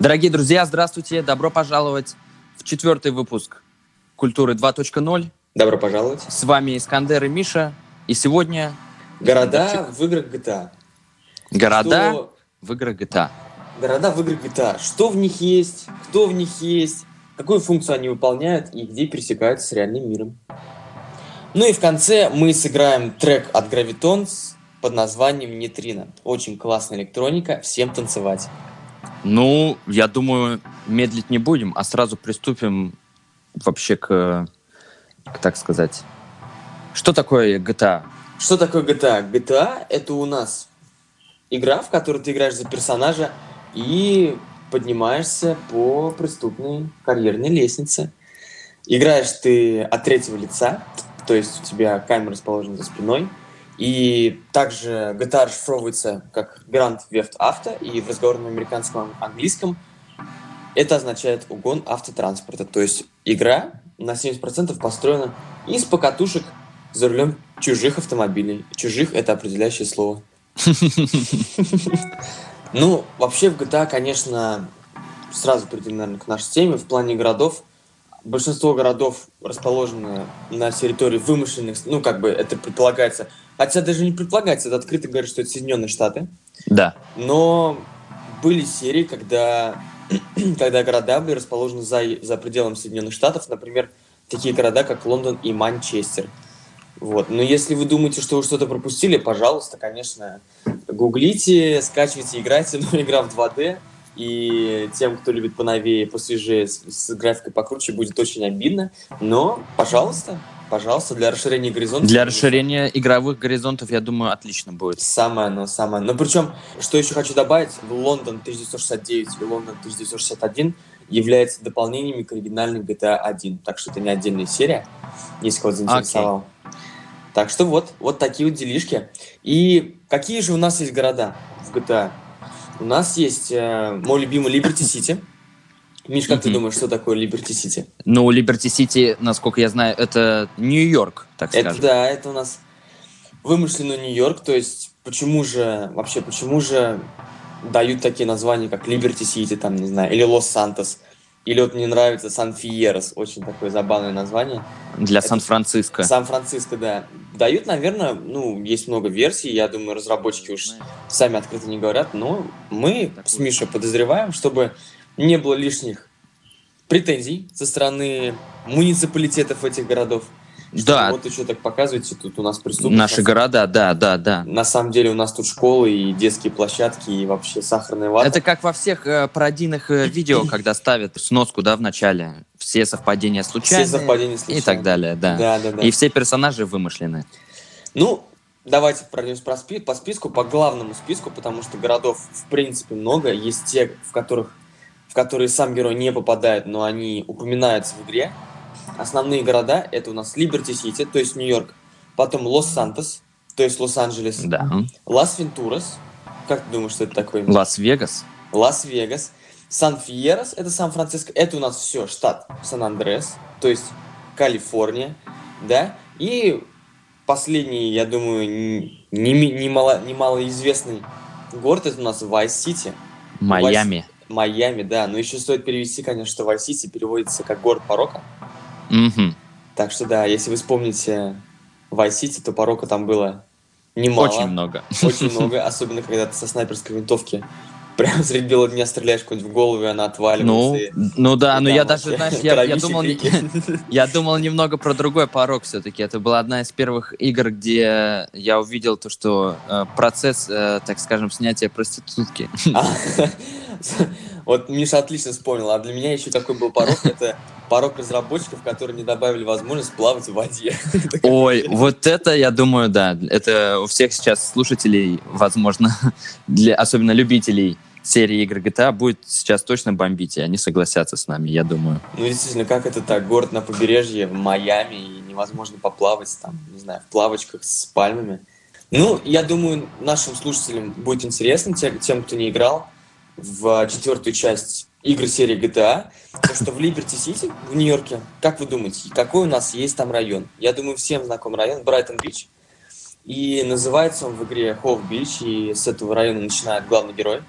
Дорогие друзья, здравствуйте. Добро пожаловать в четвертый выпуск «Культуры 2.0». Добро пожаловать. С вами Искандер и Миша. И сегодня... Города в играх GTA. Города Что- в играх GTA. Города в играх GTA. Что в них есть, кто в них есть, какую функцию они выполняют и где пересекаются с реальным миром. Ну и в конце мы сыграем трек от Gravitons под названием «Нейтрино». Очень классная электроника, всем танцевать. Ну, я думаю, медлить не будем, а сразу приступим вообще к, к, так сказать... Что такое GTA? Что такое GTA? GTA — это у нас игра, в которой ты играешь за персонажа и поднимаешься по преступной карьерной лестнице. Играешь ты от третьего лица, то есть у тебя камера расположена за спиной, и также GTA расшифровывается как Grand Theft Auto, и в разговорном американском английском это означает угон автотранспорта. То есть игра на 70% построена из покатушек за рулем чужих автомобилей. Чужих — это определяющее слово. Ну, вообще в GTA, конечно, сразу перейдем, наверное, к нашей теме. В плане городов, большинство городов расположены на территории вымышленных, ну, как бы это предполагается. Хотя даже не предполагается, это открыто говорят, что это Соединенные Штаты. Да. Но были серии, когда, когда города были расположены за, за пределами Соединенных Штатов, например, такие города, как Лондон и Манчестер. Вот. Но если вы думаете, что вы что-то пропустили, пожалуйста, конечно, гуглите, скачивайте, играйте, но игра в 2D, и тем, кто любит поновее, посвежее, с, с графикой покруче, будет очень обидно. Но, пожалуйста, пожалуйста, для расширения горизонта. Для расширения игровых горизонтов, я думаю, отлично будет. Самое оно, самое. Но причем, что еще хочу добавить, Лондон 1969 и Лондон 1961 являются дополнениями к оригинальной GTA 1. Так что это не отдельная серия, если кого-то заинтересовал. Так что вот, вот такие вот делишки. И какие же у нас есть города в GTA? У нас есть э, мой любимый Liberty City. Миш, как ты Мгм. думаешь, что такое Liberty City? Ну, Либерти Сити, насколько я знаю, это Нью-Йорк, так Это скажем. да, это у нас вымышленный Нью-Йорк. То есть, почему же, вообще, почему же дают такие названия, как Liberty City, там, не знаю, или Лос-Сантос, или вот мне нравится Сан-Фиерос, очень такое забавное название. Для Сан-Франциско. Сан-Франциско, да. Дают, наверное, ну, есть много версий, я думаю, разработчики уж сами открыто не говорят, но мы с Мишей подозреваем, чтобы не было лишних претензий со стороны муниципалитетов этих городов. Что Да. Вот что так показываете, тут у нас преступность. Наши на, города, да, да, да. на самом деле у нас тут школы и детские площадки, и вообще сахарная вата. Это как во всех э, пародийных э, видео, когда ставят сноску, да, в начале. Все совпадения случайные. Все совпадения И случайные. так далее, да. Да, да, да. И все персонажи вымышлены. Ну, давайте пройдемся по, спи- по списку, по главному списку, потому что городов в принципе много. Есть те, в которых в которые сам герой не попадает, но они упоминаются в игре. Основные города это у нас Либерти Сити, то есть Нью-Йорк, потом Лос-Сантос, то есть Лос-Анджелес, Да. Лас-Вентурас, как ты думаешь, что это такое? Лас-Вегас. Лас-Вегас, Сан-Фиерос, это Сан-Франциско, это у нас все штат Сан-Андрес, то есть Калифорния, да, и последний, я думаю, н- не, не, мало, не малоизвестный город, это у нас Вайс-Сити, Майами. Майами, да, но еще стоит перевести, конечно, что Вайс-Сити переводится как город порока, Мгм. так что да, если вы вспомните Вайс-Сити, то порока там было немало. Очень много. Очень много, особенно когда ты со снайперской винтовки прямо среди бела дня стреляешь куда-нибудь в голову, и она Ну, отваливается. и- ну да, и но там я даже, знаешь, я, я думал, я думал немного про другой порок все-таки. Это была одна из первых игр, где я увидел то, что э, процесс, э, так скажем, снятия проститутки. Вот Миша отлично вспомнил, а для меня еще какой был порог, это порог разработчиков, которые не добавили возможность плавать в воде. Ой, вот это, я думаю, да, это у всех сейчас слушателей, возможно, для особенно любителей серии игр GTA будет сейчас точно бомбить, и они согласятся с нами, я думаю. Ну, действительно, как это так? Город на побережье, в Майами, и невозможно поплавать там, не знаю, в плавочках с пальмами. Ну, я думаю, нашим слушателям будет интересно, те- тем, кто не играл в четвертую часть игр серии GTA, то что в Либерти Сити, в Нью-Йорке, как вы думаете, какой у нас есть там район? Я думаю, всем знаком район, Брайтон-Бич. И называется он в игре Хоув Бич, и с этого района начинает главный герой.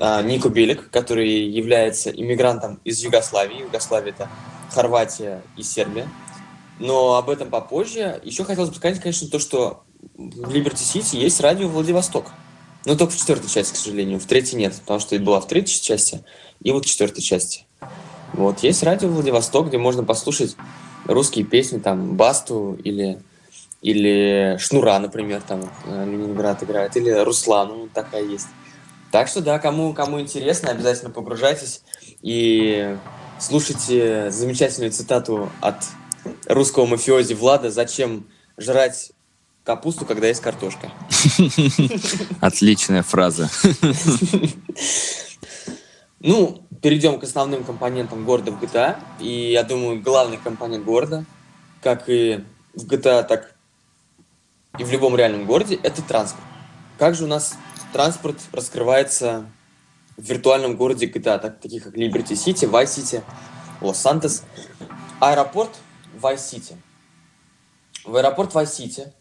а, Нико Белик, который является иммигрантом из Югославии. Югославия это Хорватия и Сербия. Но об этом попозже. Еще хотелось бы сказать, конечно, то, что в Либерти Сити есть радио Владивосток. Но только в четвертой части, к сожалению. В третьей нет, потому что и была в третьей части, и вот в четвертой части. Вот, есть радио Владивосток, где можно послушать русские песни, там, Басту или, или Шнура, например, там, э, Ленинград играет, или Руслану, ну, такая есть. Так что, да, кому, кому интересно, обязательно погружайтесь и слушайте замечательную цитату от русского мафиози Влада «Зачем жрать капусту, когда есть картошка?» Отличная фраза. Ну, перейдем к основным компонентам города в GTA. И я думаю, главный компонент города, как и в GTA, так и в любом реальном городе, это транспорт. Как же у нас транспорт раскрывается в виртуальном городе GTA, так, таких как Liberty City, Vice City, Лос-Сантос. Аэропорт Vice City. В аэропорт Vice City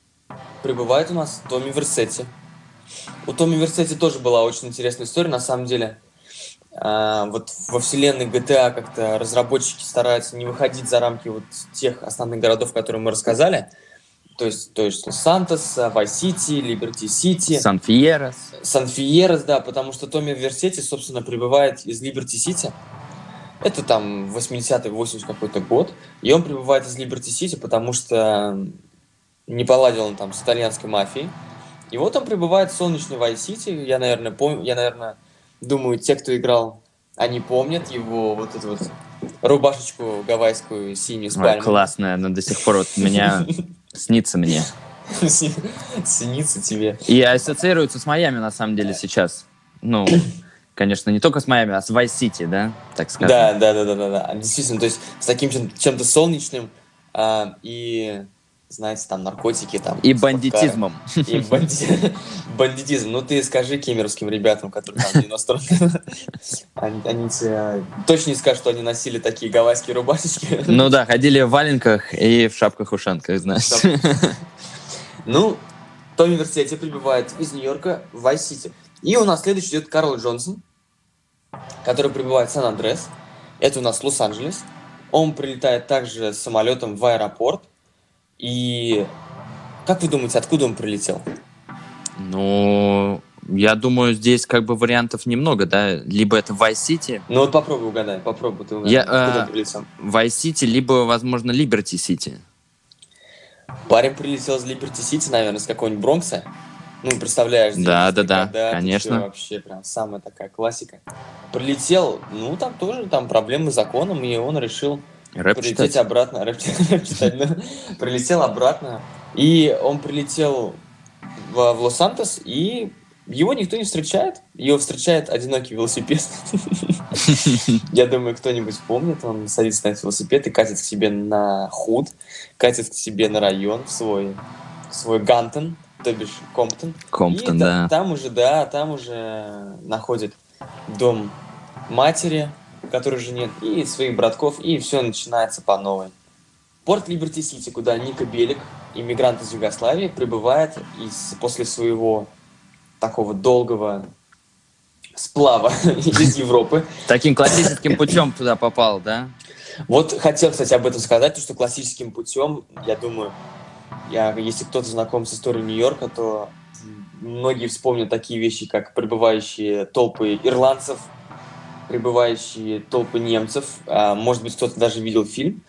прибывает у нас Томми Версетти. У Томми Версетти тоже была очень интересная история, на самом деле. А, вот во вселенной GTA как-то разработчики стараются не выходить за рамки вот тех основных городов, которые мы рассказали. То есть, то есть Сантос, Вайс-Сити, Либерти-Сити. Сан-Фиерас. Сан-Фиерас, да, потому что Томми Версетти, собственно, прибывает из Либерти-Сити. Это там 80-й, 80 какой-то год. И он прибывает из Либерти-Сити, потому что не поладил он там с итальянской мафией. И вот он прибывает в солнечный Вайс-Сити. Я, наверное, помню, я, наверное, думаю, те, кто играл, они помнят его вот эту вот рубашечку гавайскую синюю с Ой, классная, но до сих пор вот меня снится мне. Снится тебе. И ассоциируется с Майами, на самом деле, сейчас. Ну, конечно, не только с Майами, а с City, да, так скажем. Да, да, да, да, да, да. Действительно, то есть с таким чем-то солнечным а, и знаете, там наркотики, там... И бандитизмом. И банди... бандитизм. Ну, ты скажи кемеровским ребятам, которые там 90 они, они тебе точно не скажут, что они носили такие гавайские рубашечки. Ну да, ходили в валенках и в шапках-ушанках, знаешь. Ну, в университете прибывает из Нью-Йорка в Вайс-Сити. И у нас следующий идет Карл Джонсон, который прибывает в Сан-Андрес. Это у нас Лос-Анджелес. Он прилетает также самолетом в аэропорт и как вы думаете, откуда он прилетел? Ну, я думаю, здесь как бы вариантов немного, да? Либо это Vice City. Ну вот попробуй угадай, попробуй ты угадай, я, откуда э, прилетел. Vice City, либо, возможно, Liberty City. Парень прилетел из Liberty City, наверное, с какого-нибудь Бронкса. Ну, представляешь, да, да, да, да, конечно. Вообще прям самая такая классика. Прилетел, ну, там тоже там проблемы с законом, и он решил Рэп прилететь читать. обратно, рэп, рэп читать, да. Прилетел обратно. И он прилетел в, в Лос-Сантос, и его никто не встречает. Его встречает одинокий велосипед. Я думаю, кто-нибудь помнит. Он садится на этот велосипед и катит к себе на худ, катит к себе на район, в свой, в свой Гантон, то бишь Комптон. Комптон, да. Там уже, да, там уже находит дом матери, которой же нет, и своих братков, и все начинается по новой. Порт Либерти-Сити, куда Ника Белик, иммигрант из Югославии, прибывает из, после своего такого долгого сплава из Европы. Таким классическим путем туда попал, да? Вот хотел, кстати, об этом сказать, что классическим путем, я думаю, я, если кто-то знаком с историей Нью-Йорка, то многие вспомнят такие вещи, как прибывающие толпы ирландцев прибывающие толпы немцев. А, может быть, кто-то даже видел фильм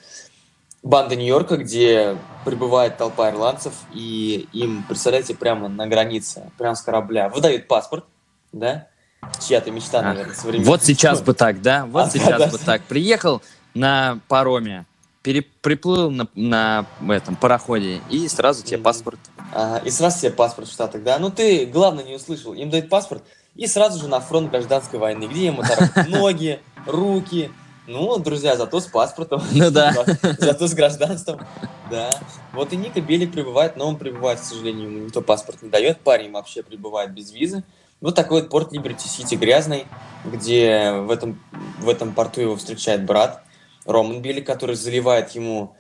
«Банда Нью-Йорка», где прибывает толпа ирландцев, и им, представляете, прямо на границе, прямо с корабля, выдают паспорт, да? Чья-то мечта, Ах, наверное, современная. Вот сейчас бы так, да? Вот а, сейчас да, бы да. так. Приехал на пароме, пере, приплыл на, на этом пароходе, и сразу тебе паспорт. Ага, и сразу тебе паспорт в Штатах, да? Ну ты, главное, не услышал. Им дают паспорт, и сразу же на фронт гражданской войны, где ему торопят ноги, руки. Ну, друзья, зато с паспортом. Ну да. Зато с гражданством. Да. Вот и Ника Белик прибывает, но он прибывает, к сожалению, ему никто паспорт не дает. Парень вообще прибывает без визы. Вот такой вот порт Либерти Сити грязный, где в этом, в этом порту его встречает брат Роман Белик, который заливает ему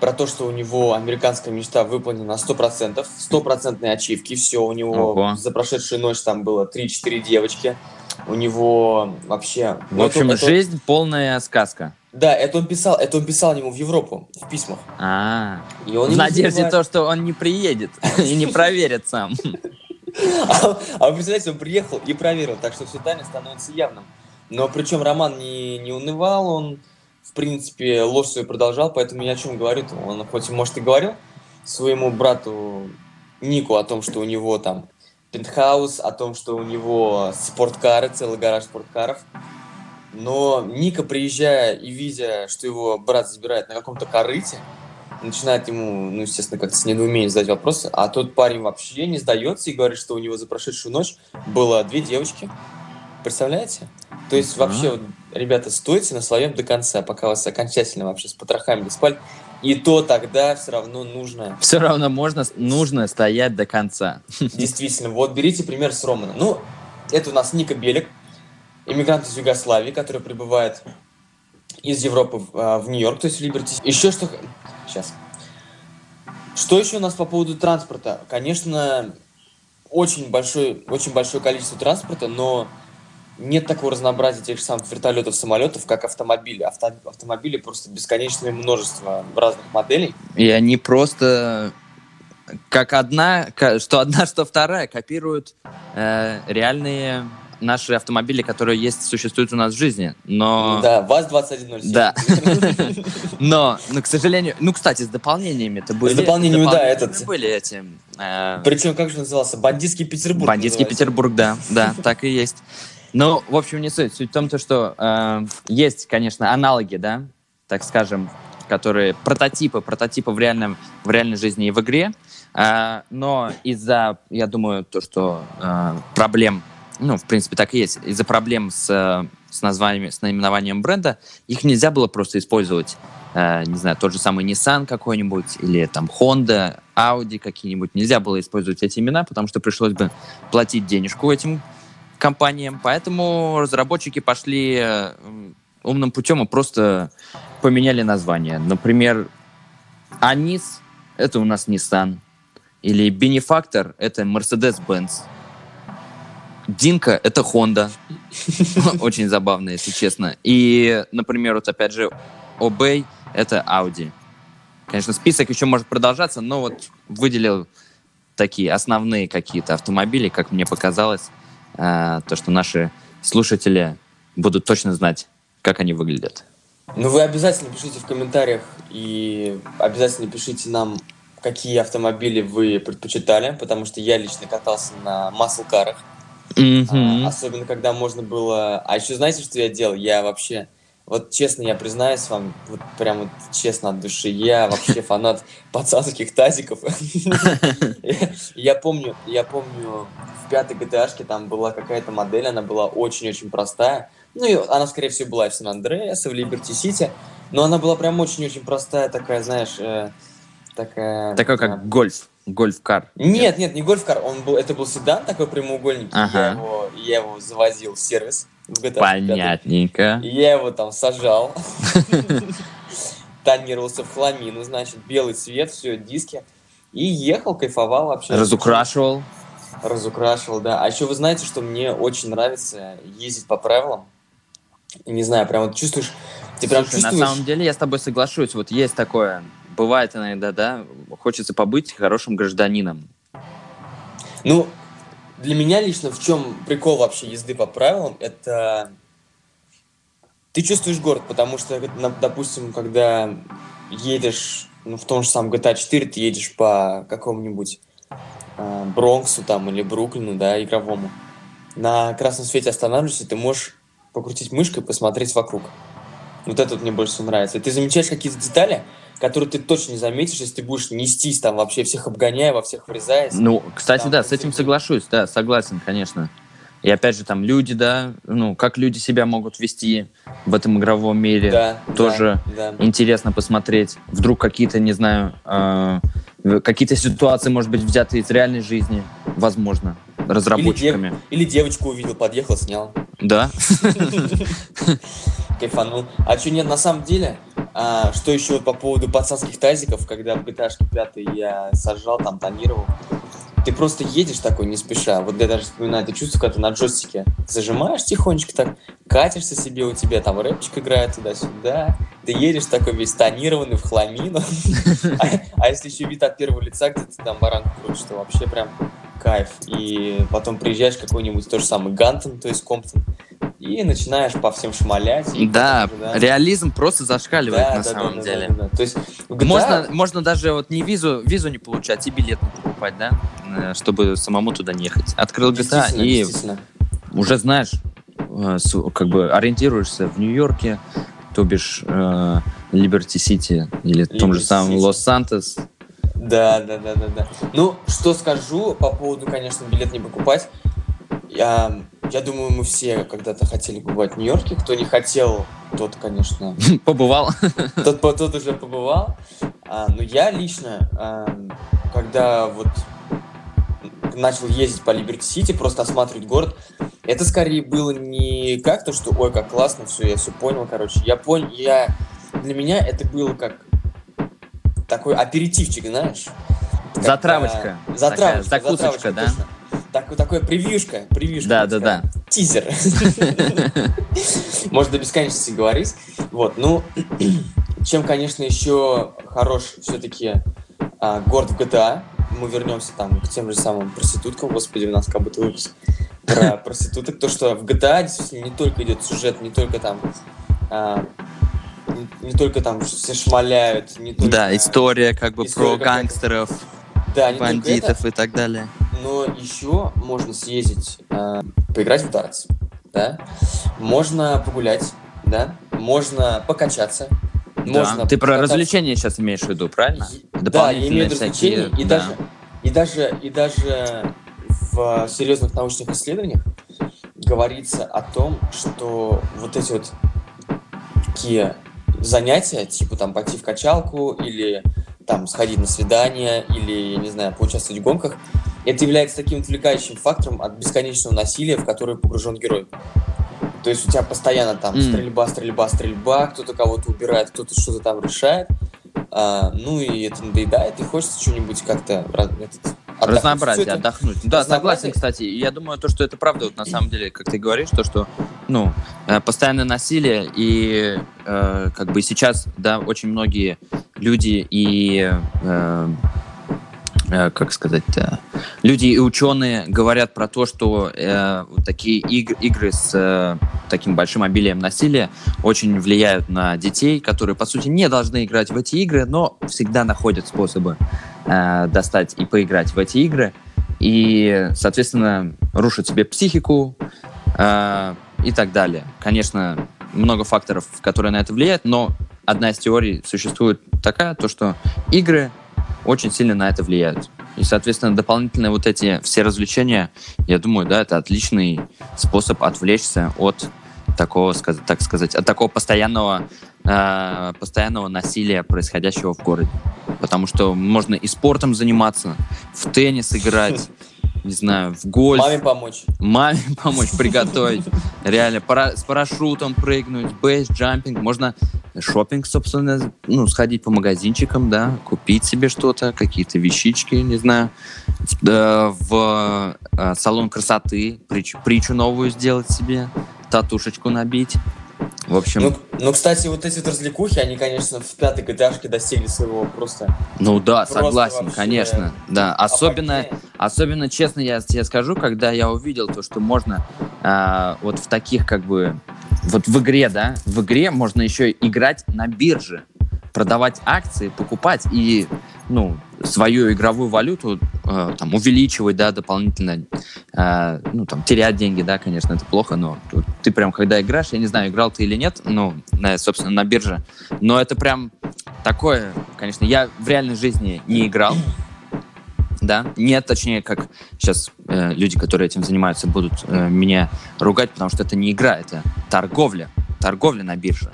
про то, что у него американская мечта выполнена на 100%, стопроцентные ачивки, все, у него Ого. за прошедшую ночь там было 3-4 девочки, У него вообще... В ну, общем, это- это- жизнь полная сказка. Да, это он писал, это он писал ему в Европу, в письмах. А, И он в надежде то, что он не приедет и не проверит сам. А, а вы представляете, он приехал и проверил, так что все тайное становится явным. Но причем Роман не, не унывал, он, в принципе, ложь свою продолжал, поэтому ни о чем говорит. Он хоть, и, может, и говорил своему брату Нику о том, что у него там пентхаус, о том, что у него спорткары, целый гараж спорткаров. Но Ника, приезжая и видя, что его брат забирает на каком-то корыте, начинает ему, ну, естественно, как-то с недоумением задать вопросы, а тот парень вообще не сдается и говорит, что у него за прошедшую ночь было две девочки. Представляете? То есть вообще, вот, ребята, стойте на своем до конца, пока вас окончательно вообще с потрохами не спали. И то тогда все равно нужно Все равно можно, нужно стоять до конца. Действительно, вот берите пример с Романом. Ну, это у нас Ника Белик, иммигрант из Югославии, который прибывает из Европы в, а, в Нью-Йорк, то есть в Либерти. Еще что... Сейчас. Что еще у нас по поводу транспорта? Конечно, очень большое, очень большое количество транспорта, но нет такого разнообразия тех же самых вертолетов, самолетов, как автомобили. Авто- автомобили просто бесконечное множество разных моделей. И они просто как одна, что одна, что вторая, копируют э, реальные наши автомобили, которые есть, существуют у нас в жизни. Но, Да, ВАЗ-2107. Да. но, но, к сожалению, ну, кстати, с дополнениями это были. дополнениями, да, этот- были эти. э, Причем, как же назывался? Бандитский Петербург. Бандитский. Петербург, да, да, так и есть. Ну, в общем, не суть. Суть в том, то, что э, есть, конечно, аналоги, да, так скажем, которые прототипы, прототипы в, реальном, в реальной жизни и в игре, А, но из-за, я думаю, то, что э, проблем, ну, в принципе, так и есть, из-за проблем с, э, с названием, с наименованием бренда, их нельзя было просто использовать, э, не знаю, тот же самый Nissan какой-нибудь, или там Honda, Audi какие-нибудь, нельзя было использовать эти имена, потому что пришлось бы платить денежку этим компаниям, поэтому разработчики пошли э, умным путем и просто поменяли название. Например, Анис — это у нас Nissan, или Бенефактор — это Mercedes-Benz. Динка — это Honda. Очень забавно, если честно. И, например, вот опять же, Obey — это Audi. Конечно, список еще может продолжаться, но вот выделил такие основные какие-то автомобили, как мне показалось, то, что наши слушатели будут точно знать, как они выглядят. Ну, вы обязательно пишите в комментариях и обязательно пишите нам, какие автомобили вы предпочитали, потому что я лично катался на маслкарах, Мгм. а, особенно когда можно было... А еще знаете, что я делал? Я вообще... Вот честно, я признаюсь вам, вот прям вот честно от души, я вообще фанат пацанских тазиков. Я помню, я помню, в пятой GTA там была какая-то модель, она была очень-очень простая. Ну, и она, скорее всего, была и в Сан-Андреасе, в Либерти-Сити, но она была прям очень-очень простая, такая, знаешь, э, такая... Такой э, как гольф, гольф-кар. нет, нет, не гольф-кар, он был, это был седан такой прямоугольник, Ага. я, его, я его завозил в сервис в GTA. Понятненько. И я его там сажал, тонировался в хламину, значит, белый цвет, все, диски, и ехал, кайфовал вообще. Разукрашивал. Разукрашивал, да. А еще вы знаете, что мне очень нравится ездить по правилам. Не знаю, прям вот чувствуешь, ты прям Слушай, на чувствуешь... самом деле я с тобой соглашусь. Вот есть такое, бывает иногда, да, хочется побыть хорошим гражданином. Ну, для меня лично в чем прикол вообще езды по правилам, это ты чувствуешь город, потому что, допустим, когда едешь ну, в том же самом GTA 4, ты едешь по какому-нибудь э, Бронксу там или Бруклину, да, игровому. На красном свете останавливаешься, ты можешь покрутить мышкой, посмотреть вокруг. Вот это вот мне больше всего нравится. И ты замечаешь какие-то детали, которые ты точно не заметишь, если ты будешь нестись там вообще всех обгоняя, во всех врезаясь. Ну, кстати, Там да, с этим соглашусь, да, согласен, конечно. И опять же, там люди, да, ну, как люди себя могут вести в этом игровом мире. Да, тоже да, да. Интересно посмотреть. Вдруг какие-то, не знаю, э, какие-то ситуации, может быть, взяты из реальной жизни, возможно, разработчиками. Или девочку увидел, подъехал, снял. Да. Кайфанул. А что нет, на самом деле, а, что еще по поводу пацанских тазиков, когда в GTA 5 я сажал, там тонировал. Ты просто едешь такой не спеша. Вот я даже вспоминаю это чувство, когда ты на джойстике зажимаешь тихонечко так, катишься себе, у тебя там рэпчик играет туда-сюда, ты едешь такой весь тонированный в хламину. А, а если еще вид от первого лица, где ты там баранку крутишь, то вообще прям кайф. И потом приезжаешь какой-нибудь тот же самый Гантон, то есть Комптон, и начинаешь по всем шмалять. И да, уже, да, реализм просто зашкаливает да, на да, самом да, деле. Да, да, да. То есть GTA... можно, можно даже вот не визу, визу не получать и билет не покупать, да, чтобы самому туда не ехать. Открыл GTA и уже знаешь, э, как бы ориентируешься в Нью-Йорке, то бишь Либерти-Сити или в том же самом Лос-Сантос. Да, да, да, да, да. Ну, что скажу по поводу, конечно, билет не покупать. Я, я думаю, мы все когда-то хотели побывать в Нью-Йорке. Кто не хотел, тот, конечно... Побывал. Тот, тот уже побывал. А, но я лично, а, когда вот начал ездить по Либерти-Сити, просто осматривать город, это скорее было не как то, что ой, как классно, все, я все понял, короче. Я понял, я... Для меня это было как такой аперитивчик, знаешь. Затравочка. Затравочка. Закусочка, да? Точно так, такое превьюшка, превьюшка. Да, да, да. Тизер. Можно до бесконечности говорить. Вот, ну, чем, конечно, еще хорош все-таки а, город в GTA. Мы вернемся там к тем же самым проституткам. Господи, у нас как будто выпуск про проституток. То, что в GTA действительно не только идет сюжет, не только там а, не, не только там все шмаляют, не только... Да, история как бы история про гангстеров, да, бандитов это, и так далее но еще можно съездить, э, поиграть в дартс, да, можно погулять, да, можно покачаться, да. можно Ты про развлечения сейчас имеешь в виду, правильно? Да, я имею в виду развлечения, и, да. даже, и, даже, и даже в серьезных научных исследованиях говорится о том, что вот эти вот такие занятия, типа там пойти в качалку или там сходить на свидание или, я не знаю, поучаствовать в гонках, это является таким отвлекающим фактором от бесконечного насилия, в которое погружен герой. То есть у тебя постоянно там mm. стрельба, стрельба, стрельба, кто-то кого-то убирает, кто-то что-то там решает. А, ну и это надоедает, и хочется что-нибудь как-то этот, Разнообразие, это... отдохнуть. Да, согласен, кстати. Я думаю, то, что это правда, вот на самом деле, как ты говоришь, то, что, ну, э, постоянное насилие, и э, как бы сейчас, да, очень многие люди и Э, как сказать, люди и ученые говорят про то, что э, такие иг- игры с э, таким большим обилием насилия очень влияют на детей, которые, по сути, не должны играть в эти игры, но всегда находят способы э, достать и поиграть в эти игры. И, соответственно, рушат себе психику э, и так далее. Конечно, много факторов, которые на это влияют, но одна из теорий существует такая, то что игры очень сильно на это влияют. И, соответственно, дополнительные вот эти все развлечения, я думаю, да, это отличный способ отвлечься от такого, так сказать, от такого постоянного, э, постоянного насилия, происходящего в городе. Потому что можно и спортом заниматься, в теннис играть, не знаю, в гольф. Маме помочь. Маме помочь приготовить. Реально, пара, с парашютом прыгнуть, бейс-джампинг. Можно шопинг, собственно, ну, сходить по магазинчикам, да, купить себе что-то, какие-то вещички, не знаю, в э, салон красоты, притчу, притчу новую сделать себе, татушечку набить. В общем... Ну, ну, кстати, вот эти вот развлекухи, они, конечно, в пятой gta достигли своего просто... Ну да, просто согласен, вообще, конечно. Да, особенно, особенно, честно я тебе скажу, когда я увидел то, что можно э, вот в таких как бы... Вот в игре, да, в игре можно еще играть на бирже продавать акции, покупать и ну, свою игровую валюту э, там, увеличивать, да, дополнительно, э, ну, там, терять деньги, да, конечно, это плохо, но ты прям, когда играешь, я не знаю, играл ты или нет, ну, на, собственно, на бирже, но это прям такое, конечно, я в реальной жизни не играл, да, нет, точнее, как сейчас э, люди, которые этим занимаются, будут э, меня ругать, потому что это не игра, это торговля, торговля на бирже,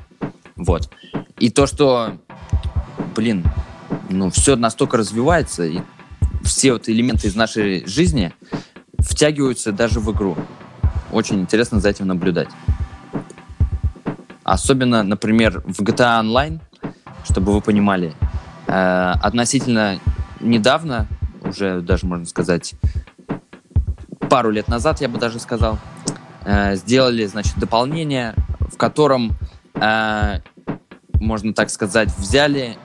вот. И то, что блин, ну, все настолько развивается, и все вот элементы из нашей жизни втягиваются даже в игру. Очень интересно за этим наблюдать. Особенно, например, в GTA Online, чтобы вы понимали, э, относительно недавно уже даже можно сказать пару лет назад, я бы даже сказал, э, сделали, значит, дополнение, в котором, э, можно так сказать, взяли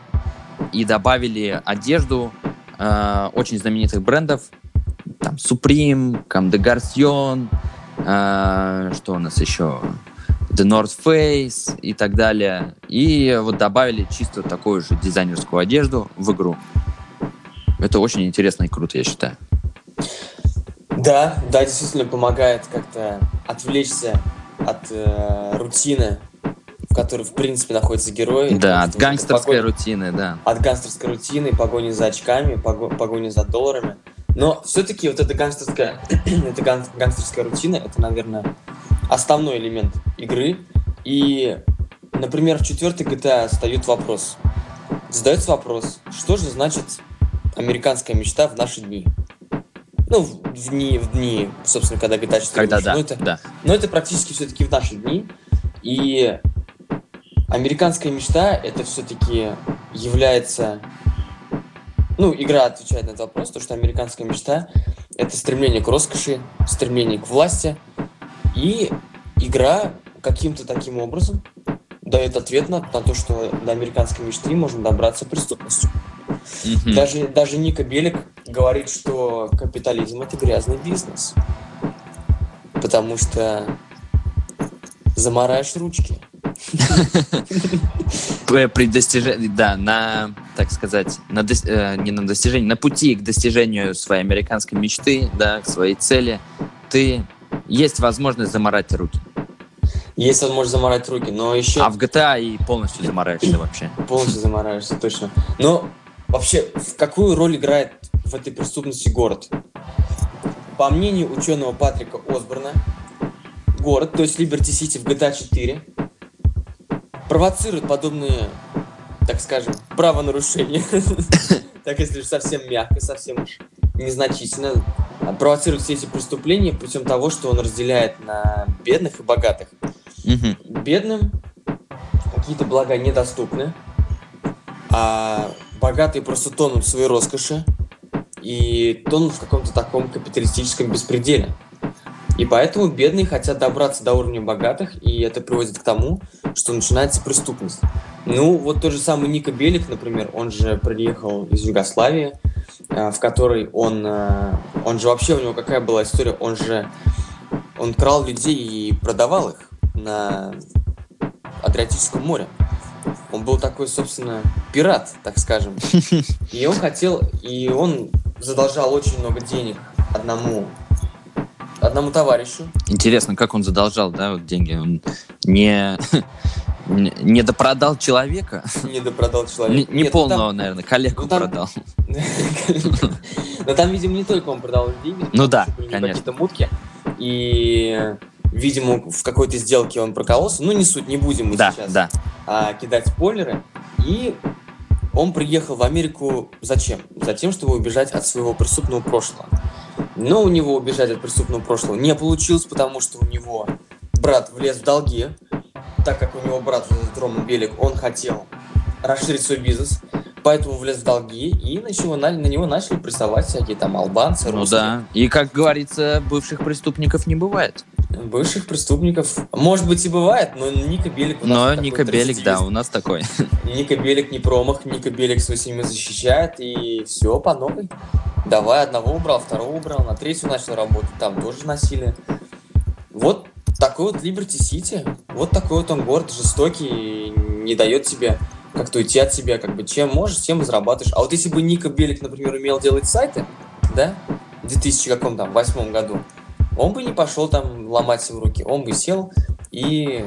и добавили одежду э, очень знаменитых брендов, там Supreme, Comme des Garçons, э, что у нас еще, The North Face и так далее. И вот добавили чисто такую же дизайнерскую одежду в игру. Это очень интересно и круто, я считаю. Да, да, действительно помогает как-то отвлечься от э, рутины, в которой, в принципе, находится герой. Да, от гангстерской погони, рутины, да. От гангстерской рутины, погони за очками, погони за долларами. Но все-таки вот эта гангстерская, эта гангстерская рутина, это, наверное, основной элемент игры. И, например, в четвертой GTA встает вопрос. Задается вопрос, что же значит американская мечта в наши дни? Ну, в дни, в дни, собственно, когда GTA 4 Когда, да, но, это, да. но это практически все-таки в наши дни. И американская мечта это все-таки является... Ну, игра отвечает на этот вопрос, то, что американская мечта — это стремление к роскоши, стремление к власти. И игра каким-то таким образом дает ответ на, на то, что до американской мечты можно добраться преступностью. Mm-hmm. Даже, даже Ника Белик говорит, что капитализм это грязный бизнес. Потому что замараешь ручки. При достижении, да, на, так сказать, на, э, не на достижении, на пути к достижению своей американской мечты, да, к своей цели, ты есть возможность заморать руки. Есть возможность заморать руки, но еще... А в GTA и полностью замораешься вообще. Полностью замораешься, точно. Но вообще, какую роль играет в этой преступности город? По мнению ученого Патрика Осборна, город, то есть Liberty City в GTA 4, провоцирует подобные, так скажем, правонарушения. Так, если совсем мягко, совсем уж незначительно, провоцирует все эти преступления путем того, что он разделяет на бедных и богатых. Бедным какие-то блага недоступны, а богатые просто тонут в своей роскоши и тонут в каком-то таком капиталистическом беспределе. И поэтому бедные хотят добраться до уровня богатых, и это приводит к тому, что начинается преступность. Ну, вот тот же самый Ника Белик, например, он же приехал из Югославии, а, в которой он, а, он же вообще, у него какая была история, он же, он крал людей и продавал их на Адриатическом море. Он был такой, собственно, пират, так скажем. И он хотел, и он задолжал очень много денег одному одному товарищу. Интересно, как он задолжал, да, вот деньги? Он не, не допродал человека? Не допродал человека. Не, не Нет, ну полного, там, наверное, коллегу ну, там... продал. Но там, видимо, не только он продал деньги. Ну да, конечно. Какие-то мутки. И видимо, в какой-то сделке он прокололся. Ну, не суть, не будем мы да, сейчас да. А, кидать спойлеры. И он приехал в Америку зачем? Затем, чтобы убежать от своего преступного прошлого. Но у него убежать от преступного прошлого не получилось, потому что у него брат влез в долги, так как у него брат Роман Белик, он хотел расширить свой бизнес, поэтому влез в долги, и на него, на, на него начали прессовать всякие там албанцы, русские. Ну да, и, как говорится, бывших преступников не бывает. Бывших преступников, может быть, и бывает, но Ника Белик у нас Но Ника Белик, да, у нас такой. Ника Белик не промах, Ника Белик свою семью защищает, и все по новой. Давай, одного убрал, второго убрал, на третью начал работать, там тоже насилие. Вот такой вот Liberty City, вот такой вот он город жестокий, не дает тебе как-то уйти от себя, как бы чем можешь, тем и зарабатываешь. А вот если бы Ника Белик, например, умел делать сайты, да, в 2000 каком там, восьмом году, он бы не пошел там ломать себе руки, он бы сел и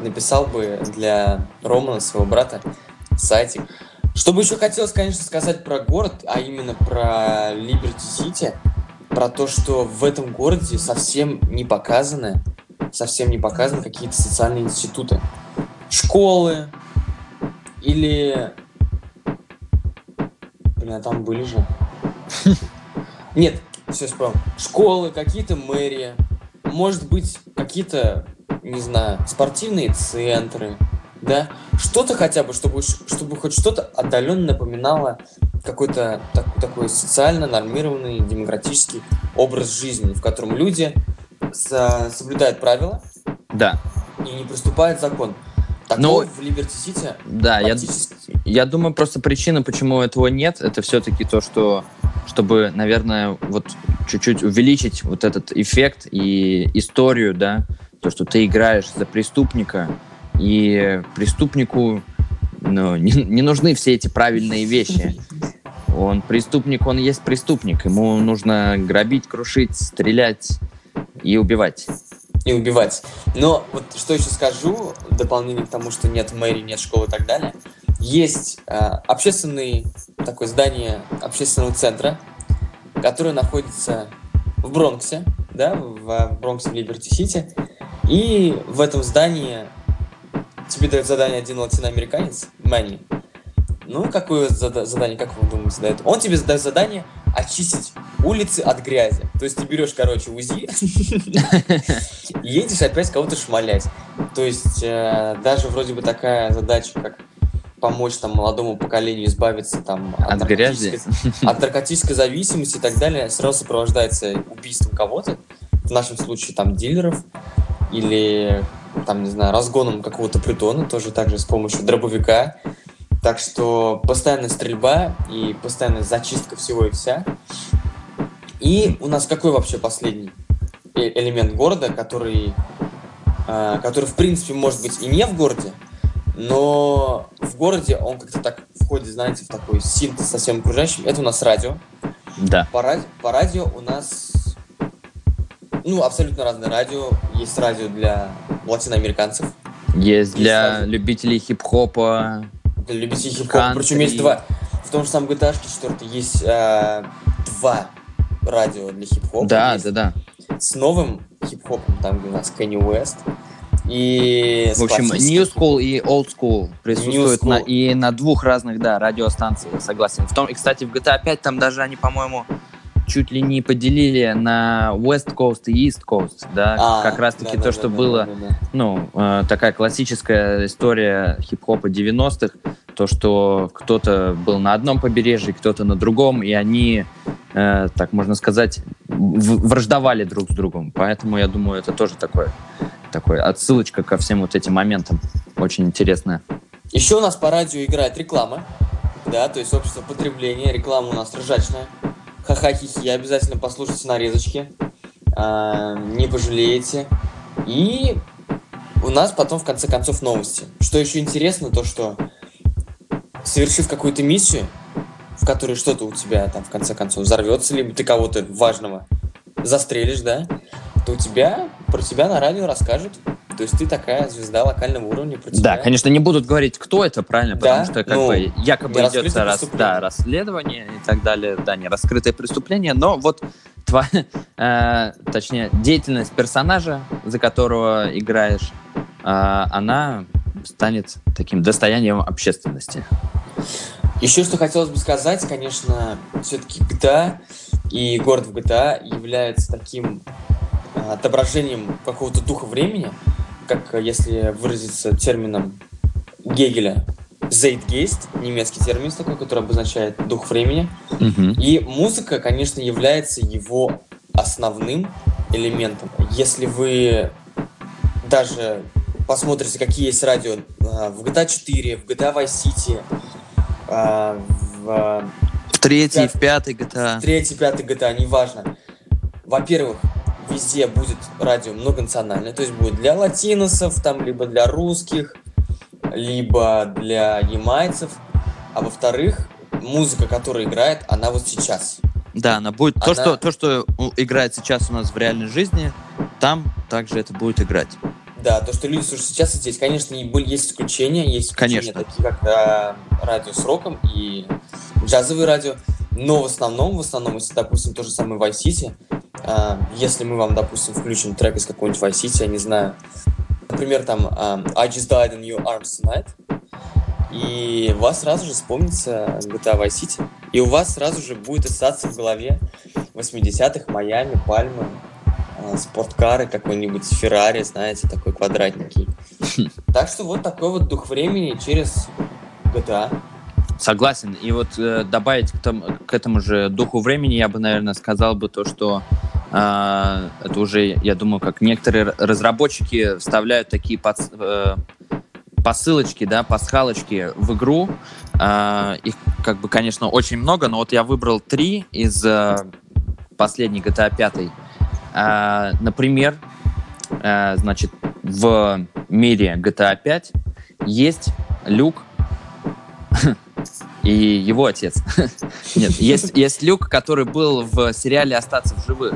написал бы для Романа, своего брата, сайтик, что бы еще хотелось, конечно, сказать про город, а именно про Liberty City, про то, что в этом городе совсем не показаны, совсем не показаны какие-то социальные институты. Школы или... Блин, а там были же. Нет, все вспомнил. Школы, какие-то мэрии, может быть, какие-то, не знаю, спортивные центры, да, что-то хотя бы, чтобы, чтобы хоть что-то отдаленно напоминало какой-то так, такой социально нормированный, демократический образ жизни, в котором люди со- соблюдают правила Да. и не приступают закон. Такого Но- в Liberty City Да, я, я думаю, просто причина, почему этого нет, это все-таки то, что чтобы, наверное, вот чуть-чуть увеличить вот этот эффект и историю, да, то, что ты играешь за преступника, и преступнику ну, не, не нужны все эти правильные вещи. Он преступник, он есть преступник. Ему нужно грабить, крушить, стрелять и убивать. И убивать. Но вот что еще скажу, в дополнение к тому, что нет мэрии, нет школы и так далее, есть э, общественный такое здание общественного центра, которое находится в Бронксе, да, в, в Бронксе в Либерти-Сити, и в этом здании тебе дает задание один латиноамериканец, Мэнни. Ну, какое зада- задание, как вы думаете, дает? Он тебе задает задание очистить улицы от грязи. То есть ты берешь, короче, УЗИ едешь опять кого-то шмалять. То есть э, даже вроде бы такая задача, как помочь там молодому поколению избавиться там От грязи. наркотической- от наркотической зависимости и так далее, сразу сопровождается убийством кого-то, в нашем случае там дилеров, или там, не знаю, разгоном какого-то притона, тоже также с помощью дробовика. Так что постоянная стрельба и постоянная зачистка всего и вся. И у нас какой вообще последний э- элемент города, который, э, который в принципе может быть и не в городе, но в городе он как-то так входит, знаете, в такой синтез со всем окружающим. Это у нас радио. Да. По, ради- по радио у нас ну, абсолютно разное радио. Есть радио для латиноамериканцев, Есть Есть для сразу. любителей хип-хопа. Для любителей хип-хопа. Причем есть два. В том же самом GTA 4 есть э, два радио для хип-хопа. Да, Есть да, да. С новым хип-хопом, там, где у нас Kanye West. И В общем. New School и Old School присутствуют New на, School. и на двух разных, да, радиостанциях, согласен. В том, и, кстати, в GTA 5 там даже они, по-моему, чуть ли не поделили на West Coast и East Coast, да, А, как раз-таки да, то, да, что да, было, да, да, да. ну, э, такая классическая история хип-хопа 90-х, то, что кто-то был на одном побережье, кто-то на другом, и они, э, так можно сказать, враждовали друг с другом. Поэтому, я думаю, это тоже такое, такое отсылочка ко всем вот этим моментам. Очень интересная. Еще у нас по радио играет реклама. Да, то есть общество потребления. Реклама у нас ржачная. Ха-ха-хи-хи. Обязательно послушайте нарезочки. А, не пожалеете. И у нас потом в конце концов новости. Что еще интересно, то что совершив какую-то миссию, в которой что-то у тебя там в конце концов взорвется, либо ты кого-то важного застрелишь, да, то у тебя про тебя на радио расскажут. То есть ты такая звезда локального уровня. Про Да, тебя. конечно, не будут говорить, кто это, правильно, Да, потому что как ну, бы якобы идется рас- да, расследование и так далее, да, не раскрытое преступление, но вот тва- э, точнее, деятельность персонажа, за которого играешь, э, она станет таким достоянием общественности. Еще что хотелось бы сказать, конечно, все-таки GTA и город в GTA является таким а, отображением какого-то духа времени, как э, если выразиться термином Гегеля, Zeitgeist, немецкий термин такой, который обозначает дух времени. Мгм. И музыка, конечно, является его основным элементом. Если вы даже посмотрите, какие есть радио а, в GTA 4, в GTA Vice City, а, в а, В третьей, Пят- в пятой GTA. третий, пятый GTA, неважно. Во-первых, везде будет радио многонациональное, то есть будет для латиносов, там, либо для русских, либо для ямайцев. А во-вторых, музыка, которая играет, она вот сейчас. Да, она будет... То, Она- что, то, что играет сейчас у нас в реальной жизни, там также это будет играть. Да, то, что люди слушают сейчас и здесь. Конечно, были, есть исключения, есть исключения, Конечно. такие как а, радио с роком и джазовые радио. Но в основном, в основном, если, допустим, то же самое Vice City, если мы вам, допустим, включим трек из какого-нибудь Vice City, я не знаю, например, там а, I just died in your arms tonight, и у вас сразу же вспомнится GTA Vice City, и у вас сразу же будет ассоциация в голове 80-х, Майами, Пальмы, а, спорткары, какой-нибудь Феррари, знаете, такой квадратненький. Так что вот такой вот дух времени через GTA. Согласен. И вот э, добавить к, тому, к этому же духу времени, я бы, наверное, сказал бы то, что э, это уже, я думаю, как некоторые разработчики вставляют такие под, э, посылочки, да, пасхалочки в игру. Э, их, как бы, конечно, очень много, но вот я выбрал три из э, последней GTA 5. Э, например, э, значит, в мире GTA 5 есть люк и его отец. Нет, есть, есть Люк, который был в сериале «Остаться в живых».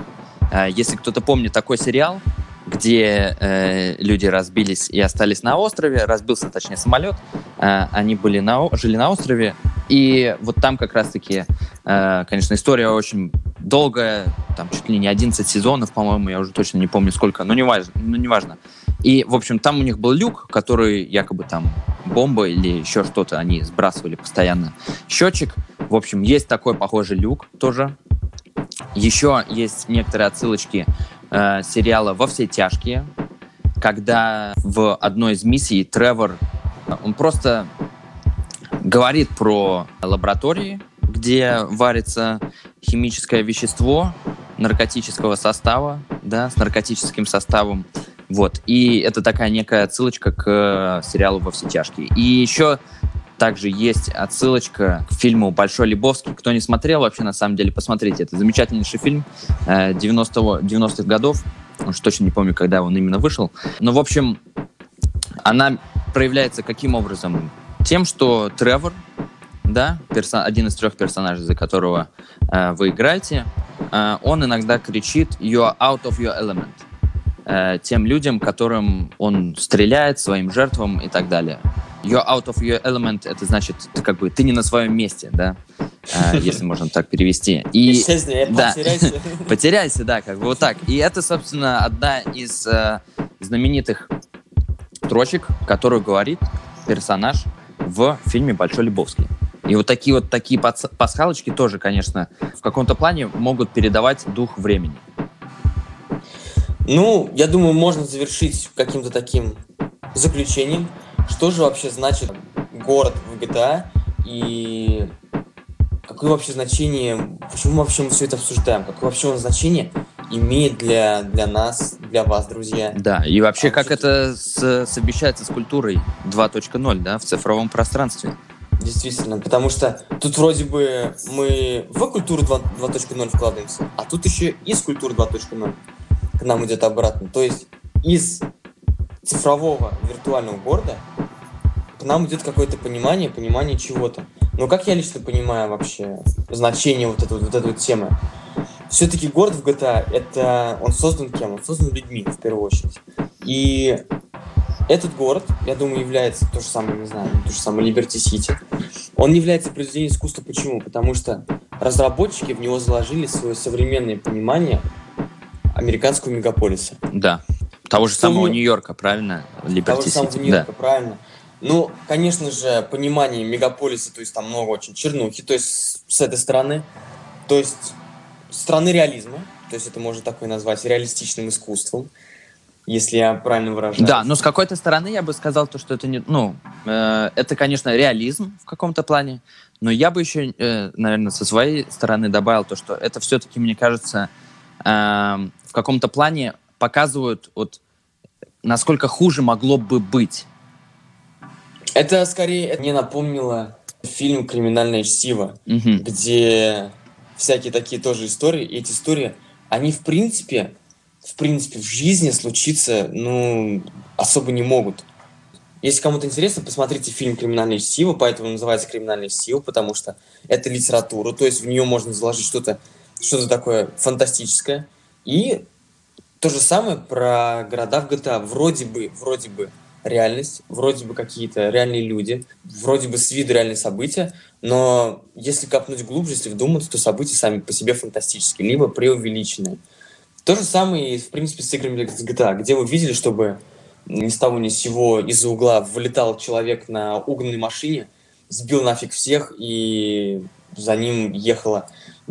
А, если кто-то помнит такой сериал, где э, люди разбились и остались на острове, разбился, точнее, самолет, э, они были на, жили на острове, и вот там как раз-таки, э, конечно, история очень долгая, там чуть ли не 11 сезонов, по-моему, я уже точно не помню сколько, но не важно. Но не важно. И, в общем, там у них был люк, который якобы там бомба или еще что-то, они сбрасывали постоянно счетчик. В общем, есть такой похожий люк тоже. Еще есть некоторые отсылочки э, сериала «Во все тяжкие», когда в одной из миссий Тревор, он просто говорит про лаборатории, где варится химическое вещество наркотического состава, да, с наркотическим составом. Вот. И это такая некая отсылочка к э, сериалу «Во все тяжкие». И еще также есть отсылочка к фильму «Большой Лебовский». Кто не смотрел, вообще, на самом деле, посмотрите. Это замечательнейший фильм 90 э, 90-х годов. Уж точно не помню, когда он именно вышел. Но, в общем, она проявляется каким образом? Тем, что Тревор, да, персон, один из трех персонажей, за которого э, вы играете, э, он иногда кричит «You're out of your element» э, тем людям, которым он стреляет, своим жертвам и так далее. You're out of your element, это значит, ты как бы, ты не на своем месте, да, э, если можно так перевести. И, да, потеряйся. потеряйся, да, как бы вот так. И это, собственно, одна из э, знаменитых строчек, которую говорит персонаж в фильме «Большой Любовский». И вот такие вот такие пасхалочки тоже, конечно, в каком-то плане могут передавать дух времени. Ну, я думаю, можно завершить каким-то таким заключением. Что же вообще значит город в GTA и какое вообще значение, почему вообще мы все это обсуждаем, какое вообще значение имеет для, для нас, для вас, друзья. Да, и вообще а как это с, совмещается с культурой 2.0, да, в цифровом пространстве. Действительно, потому что тут вроде бы мы в культуру 2.0 вкладываемся, а тут еще из культуры 2.0 к нам идет обратно. То есть из цифрового виртуального города к нам идет какое-то понимание, понимание чего-то. Но как я лично понимаю вообще значение вот этой вот, этой вот темы? Все-таки город в GTA, это он создан кем? Он создан людьми, в первую очередь. И этот город, я думаю, является то же самое, не знаю, то же самое Liberty City. Он является произведением искусства. Почему? Потому что разработчики в него заложили свое современное понимание американского мегаполиса. Да. Того же самого Нью-Йорка, правильно? Liberty Того же самого Нью-Йорка, да. правильно. Ну, конечно же, понимание мегаполиса, то есть там много очень чернухи, то есть с этой стороны, то есть страны реализма, то есть это можно такое назвать реалистичным искусством, если я правильно выражаюсь. Да, но с какой-то стороны я бы сказал то, что это не, ну, э, это, конечно, реализм в каком-то плане, но я бы еще, э, наверное, со своей стороны добавил то, что это все-таки, мне кажется, в каком-то плане показывают, вот, насколько хуже могло бы быть. Это скорее мне напомнило фильм «Криминальное чтиво», угу. где всякие такие тоже истории. И эти истории, они в принципе, в принципе, в жизни случиться, ну, особо не могут. Если кому-то интересно, посмотрите фильм «Криминальное чтиво», поэтому называется «Криминальное чтиво», потому что это литература, то есть в нее можно заложить что-то что-то такое фантастическое. И то же самое про города в GTA. Вроде бы, вроде бы реальность, вроде бы какие-то реальные люди, вроде бы с виду реальные события, но если копнуть глубже, если вдуматься, то события сами по себе фантастические, либо преувеличенные. То же самое и, в принципе, с играми с GTA, где вы видели, чтобы ни с того ни с сего из-за угла вылетал человек на угнанной машине, сбил нафиг всех, и за ним ехала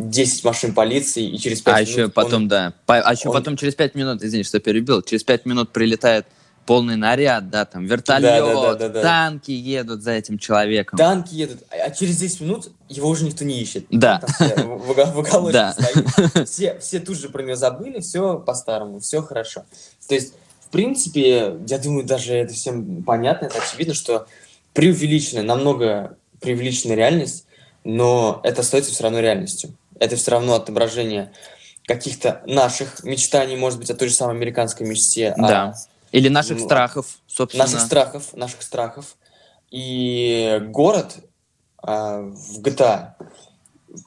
10 машин полиции, и через 5 а минут... Еще потом, он, да. По, а еще он... потом через 5 минут, извини, что перебил, через 5 минут прилетает полный наряд, да, там вертолет, Да-да-да-да-да. танки едут за этим человеком. Танки едут, а а через 10 минут его уже никто не ищет. Да. Там в, в уголочке Да. стоит. Все, все тут же про него забыли, все по-старому, все хорошо. То есть, в принципе, я думаю, даже это всем понятно, это очевидно, что преувеличенная, намного преувеличенная реальность, но это остается все равно реальностью. Это все равно отображение каких-то наших мечтаний, может быть, о той же самой американской мечте, о Да. Или наших Ну, страхов, собственно. наших страхов, наших страхов. И город а, в GTA,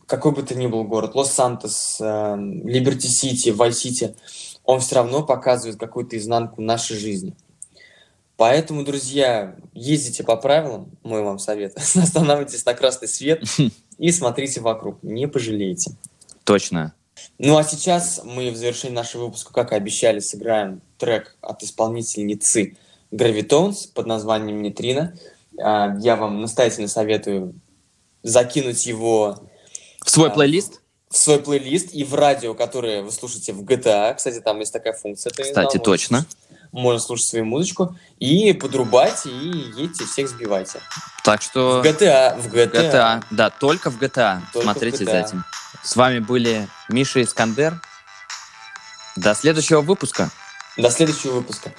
какой бы то ни был город, Лос-Сантос, а, Либерти-Сити, Вай-Сити, он все равно показывает какую-то изнанку нашей жизни. Поэтому, друзья, ездите по правилам, мой вам совет. Останавливайтесь на красный свет и смотрите вокруг. Не пожалеете. Точно. Ну а сейчас мы в завершении нашего выпуска, как и обещали, сыграем трек от исполнительницы Gravitones под названием «Нейтрино». А, Я вам настоятельно советую закинуть его В свой Да. плейлист, в свой плейлист и в радио, которое вы слушаете в GTA. Кстати, там есть такая функция. кстати, точно. слушать- Можно слушать свою музычку и подрубайте, и едьте, всех сбивайте. Так В что GTA, в GTA. GTA, да, только в GTA. Только в Смотрите за GTA. этим. С вами были Миша Искандер. До следующего выпуска. До следующего выпуска.